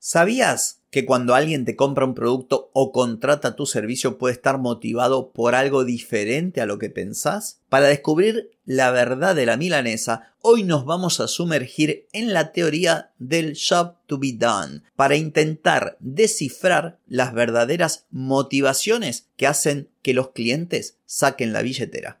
¿Sabías que cuando alguien te compra un producto o contrata tu servicio puede estar motivado por algo diferente a lo que pensás? Para descubrir la verdad de la milanesa, hoy nos vamos a sumergir en la teoría del job to be done para intentar descifrar las verdaderas motivaciones que hacen que los clientes saquen la billetera.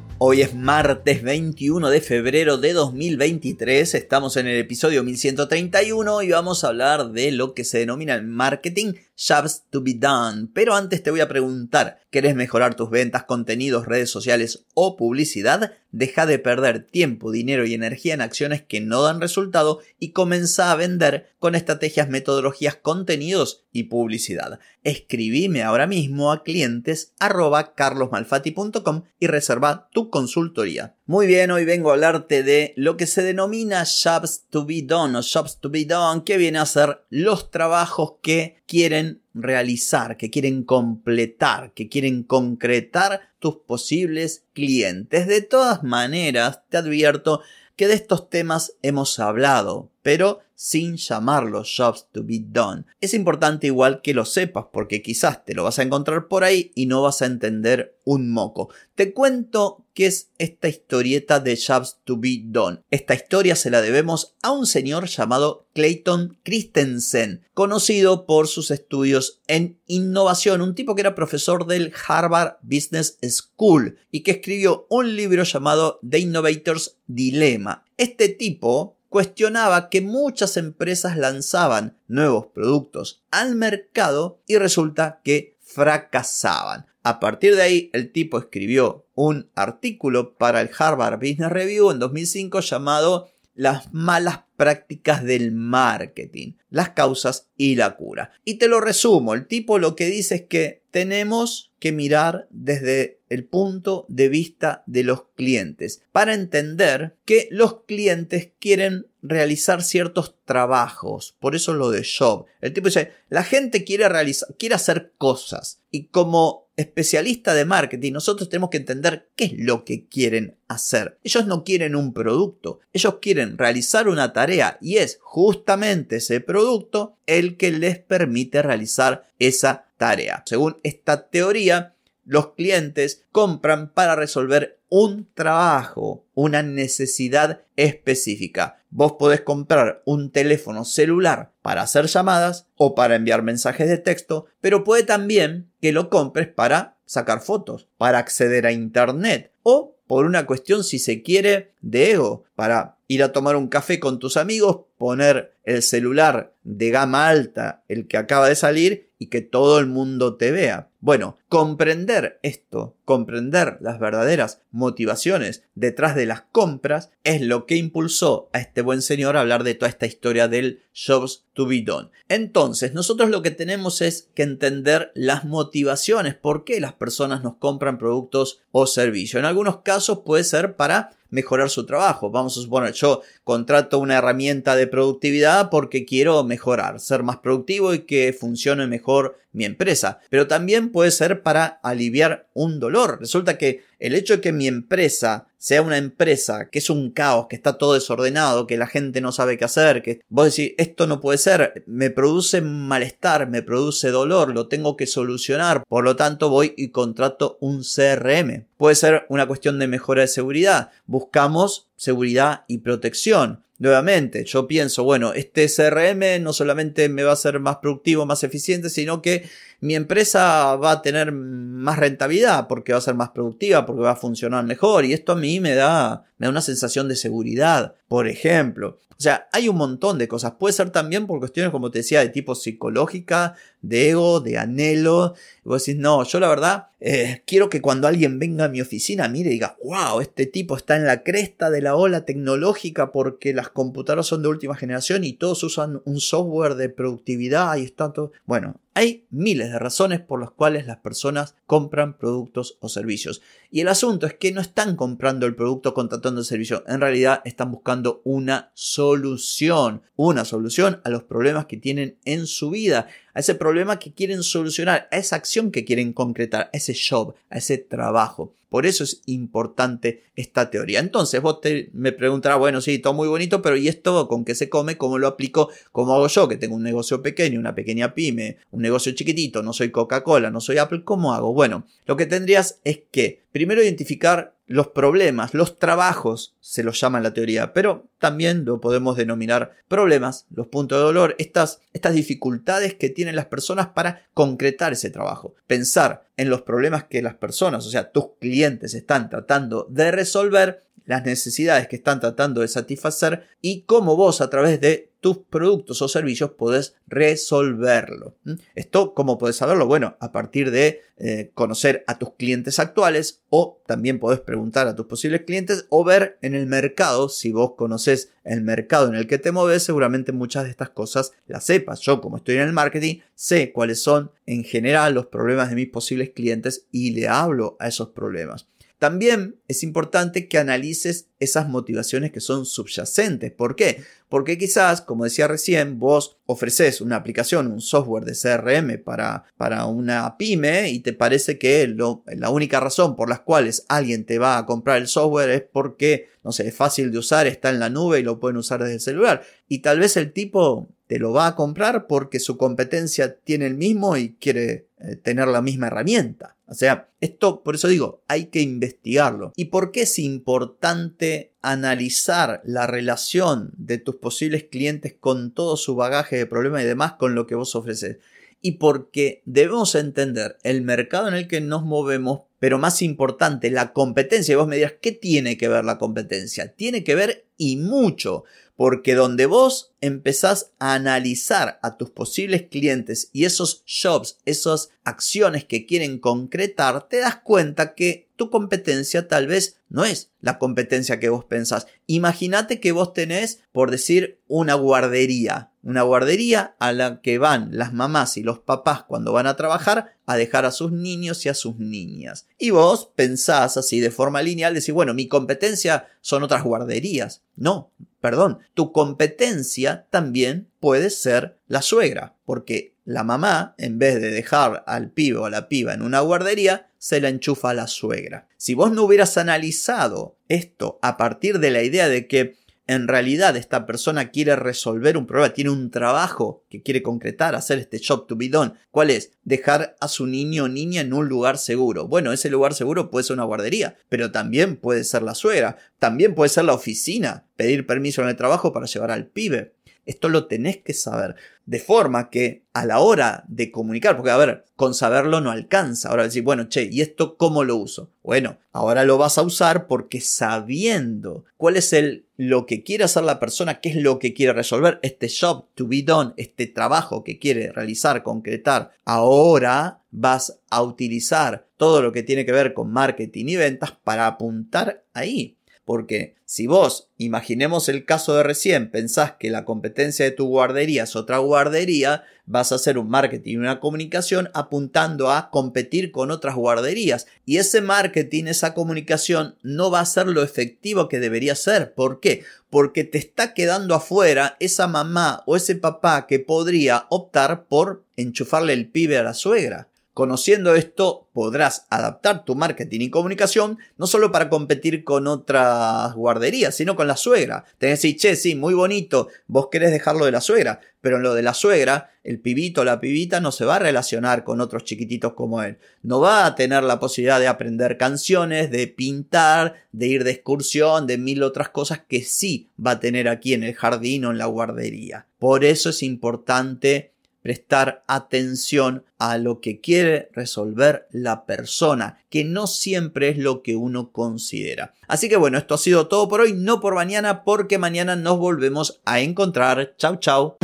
Hoy es martes 21 de febrero de 2023, estamos en el episodio 1131 y vamos a hablar de lo que se denomina el marketing jobs to be done. Pero antes te voy a preguntar, ¿querés mejorar tus ventas, contenidos, redes sociales o publicidad? Deja de perder tiempo, dinero y energía en acciones que no dan resultado y comienza a vender con estrategias, metodologías, contenidos y publicidad. Escribime ahora mismo a clientes carlosmalfati.com y reserva tu consultoría. Muy bien, hoy vengo a hablarte de lo que se denomina jobs to be done o jobs to be done, que viene a ser los trabajos que quieren realizar, que quieren completar, que quieren concretar tus posibles clientes. De todas maneras, te advierto que de estos temas hemos hablado, pero sin llamarlos jobs to be done. Es importante igual que lo sepas porque quizás te lo vas a encontrar por ahí y no vas a entender un moco. Te cuento qué es esta historieta de jobs to be done. Esta historia se la debemos a un señor llamado Clayton Christensen, conocido por sus estudios en innovación, un tipo que era profesor del Harvard Business School y que escribió un libro llamado The Innovator's Dilemma. Este tipo cuestionaba que muchas empresas lanzaban nuevos productos al mercado y resulta que fracasaban. A partir de ahí, el tipo escribió un artículo para el Harvard Business Review en 2005 llamado Las malas prácticas del marketing, las causas y la cura. Y te lo resumo, el tipo lo que dice es que tenemos que mirar desde el punto de vista de los clientes para entender que los clientes quieren realizar ciertos trabajos, por eso lo de job. El tipo dice, la gente quiere realizar, quiere hacer cosas y como especialista de marketing, nosotros tenemos que entender qué es lo que quieren hacer. Ellos no quieren un producto, ellos quieren realizar una tarea y es justamente ese producto el que les permite realizar esa tarea. Según esta teoría, los clientes compran para resolver un trabajo, una necesidad específica. Vos podés comprar un teléfono celular para hacer llamadas o para enviar mensajes de texto, pero puede también que lo compres para sacar fotos, para acceder a Internet o por una cuestión, si se quiere, de ego, para ir a tomar un café con tus amigos, poner el celular de gama alta, el que acaba de salir, y que todo el mundo te vea. Bueno, comprender esto, comprender las verdaderas motivaciones detrás de las compras, es lo que impulsó a este buen señor a hablar de toda esta historia del jobs to be done. Entonces, nosotros lo que tenemos es que entender las motivaciones, por qué las personas nos compran productos o servicios. En algunos casos puede ser para mejorar su trabajo. Vamos a suponer, yo contrato una herramienta de productividad porque quiero mejorar, ser más productivo y que funcione mejor mi empresa. Pero también puede ser para aliviar un dolor. Resulta que el hecho de que mi empresa sea una empresa que es un caos, que está todo desordenado, que la gente no sabe qué hacer, que vos decís, esto no puede ser, me produce malestar, me produce dolor, lo tengo que solucionar, por lo tanto voy y contrato un CRM. Puede ser una cuestión de mejora de seguridad, buscamos seguridad y protección. Nuevamente, yo pienso, bueno, este CRM no solamente me va a ser más productivo, más eficiente, sino que mi empresa va a tener más rentabilidad porque va a ser más productiva, porque va a funcionar mejor y esto a mí me da, me da una sensación de seguridad, por ejemplo. O sea, hay un montón de cosas. Puede ser también por cuestiones, como te decía, de tipo psicológica, de ego, de anhelo. Y vos decís, no, yo la verdad eh, quiero que cuando alguien venga a mi oficina mire y diga, wow, este tipo está en la cresta de la ola tecnológica porque las computadoras son de última generación y todos usan un software de productividad y está todo. Bueno, hay miles de razones por las cuales las personas compran productos o servicios. Y el asunto es que no están comprando el producto contratando el servicio. En realidad están buscando una solución. Una solución a los problemas que tienen en su vida a ese problema que quieren solucionar, a esa acción que quieren concretar, a ese job, a ese trabajo. Por eso es importante esta teoría. Entonces vos me preguntarás, bueno, sí, todo muy bonito, pero ¿y esto con qué se come? ¿Cómo lo aplico? ¿Cómo hago yo que tengo un negocio pequeño, una pequeña pyme, negocio chiquitito, no soy Coca-Cola, no soy Apple? ¿Cómo hago? Bueno, lo que tendrías es que primero identificar los problemas, los trabajos, se los llama en la teoría, pero también lo podemos denominar problemas, los puntos de dolor, estas, estas dificultades que tienen las personas para concretar ese trabajo. Pensar en los problemas que las personas, o sea, tus clientes están tratando de resolver las necesidades que están tratando de satisfacer y cómo vos a través de tus productos o servicios podés resolverlo. Esto, ¿cómo podés saberlo? Bueno, a partir de eh, conocer a tus clientes actuales o también podés preguntar a tus posibles clientes o ver en el mercado, si vos conoces el mercado en el que te mueves, seguramente muchas de estas cosas las sepas. Yo, como estoy en el marketing, sé cuáles son en general los problemas de mis posibles clientes y le hablo a esos problemas. También es importante que analices esas motivaciones que son subyacentes. ¿Por qué? Porque quizás, como decía recién, vos ofreces una aplicación, un software de CRM para, para una pyme y te parece que la única razón por las cuales alguien te va a comprar el software es porque, no sé, es fácil de usar, está en la nube y lo pueden usar desde el celular. Y tal vez el tipo te lo va a comprar porque su competencia tiene el mismo y quiere eh, tener la misma herramienta. O sea, esto, por eso digo, hay que investigarlo. ¿Y por qué es importante analizar la relación de tus posibles clientes con todo su bagaje de problemas y demás con lo que vos ofreces? Y porque debemos entender el mercado en el que nos movemos, pero más importante, la competencia. Y vos me dirás, ¿qué tiene que ver la competencia? Tiene que ver y mucho, porque donde vos empezás a analizar a tus posibles clientes y esos jobs, esas acciones que quieren concretar, te das cuenta que tu competencia tal vez no es la competencia que vos pensás. Imagínate que vos tenés, por decir, una guardería. Una guardería a la que van las mamás y los papás cuando van a trabajar a dejar a sus niños y a sus niñas. Y vos pensás así de forma lineal, decir, bueno, mi competencia son otras guarderías. No, perdón, tu competencia también puede ser la suegra, porque la mamá, en vez de dejar al pibe o a la piba en una guardería, se la enchufa a la suegra. Si vos no hubieras analizado esto a partir de la idea de que en realidad esta persona quiere resolver un problema, tiene un trabajo que quiere concretar, hacer este job to be done. ¿Cuál es? Dejar a su niño o niña en un lugar seguro. Bueno, ese lugar seguro puede ser una guardería, pero también puede ser la suegra, también puede ser la oficina, pedir permiso en el trabajo para llevar al pibe. Esto lo tenés que saber. De forma que a la hora de comunicar, porque a ver, con saberlo no alcanza. Ahora decir, bueno, che, ¿y esto cómo lo uso? Bueno, ahora lo vas a usar porque sabiendo cuál es el lo que quiere hacer la persona, qué es lo que quiere resolver, este job to be done, este trabajo que quiere realizar, concretar, ahora vas a utilizar todo lo que tiene que ver con marketing y ventas para apuntar ahí. Porque si vos, imaginemos el caso de recién, pensás que la competencia de tu guardería es otra guardería, vas a hacer un marketing y una comunicación apuntando a competir con otras guarderías. Y ese marketing, esa comunicación no va a ser lo efectivo que debería ser. ¿Por qué? Porque te está quedando afuera esa mamá o ese papá que podría optar por enchufarle el pibe a la suegra. Conociendo esto, podrás adaptar tu marketing y comunicación no solo para competir con otras guarderías, sino con la suegra. Que decir, che, sí, muy bonito, vos querés dejarlo de la suegra, pero en lo de la suegra, el pibito o la pibita no se va a relacionar con otros chiquititos como él. No va a tener la posibilidad de aprender canciones, de pintar, de ir de excursión, de mil otras cosas que sí va a tener aquí en el jardín o en la guardería. Por eso es importante prestar atención a lo que quiere resolver la persona, que no siempre es lo que uno considera. Así que bueno, esto ha sido todo por hoy, no por mañana, porque mañana nos volvemos a encontrar. Chau, chau.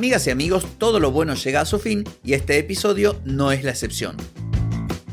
Amigas y amigos, todo lo bueno llega a su fin y este episodio no es la excepción.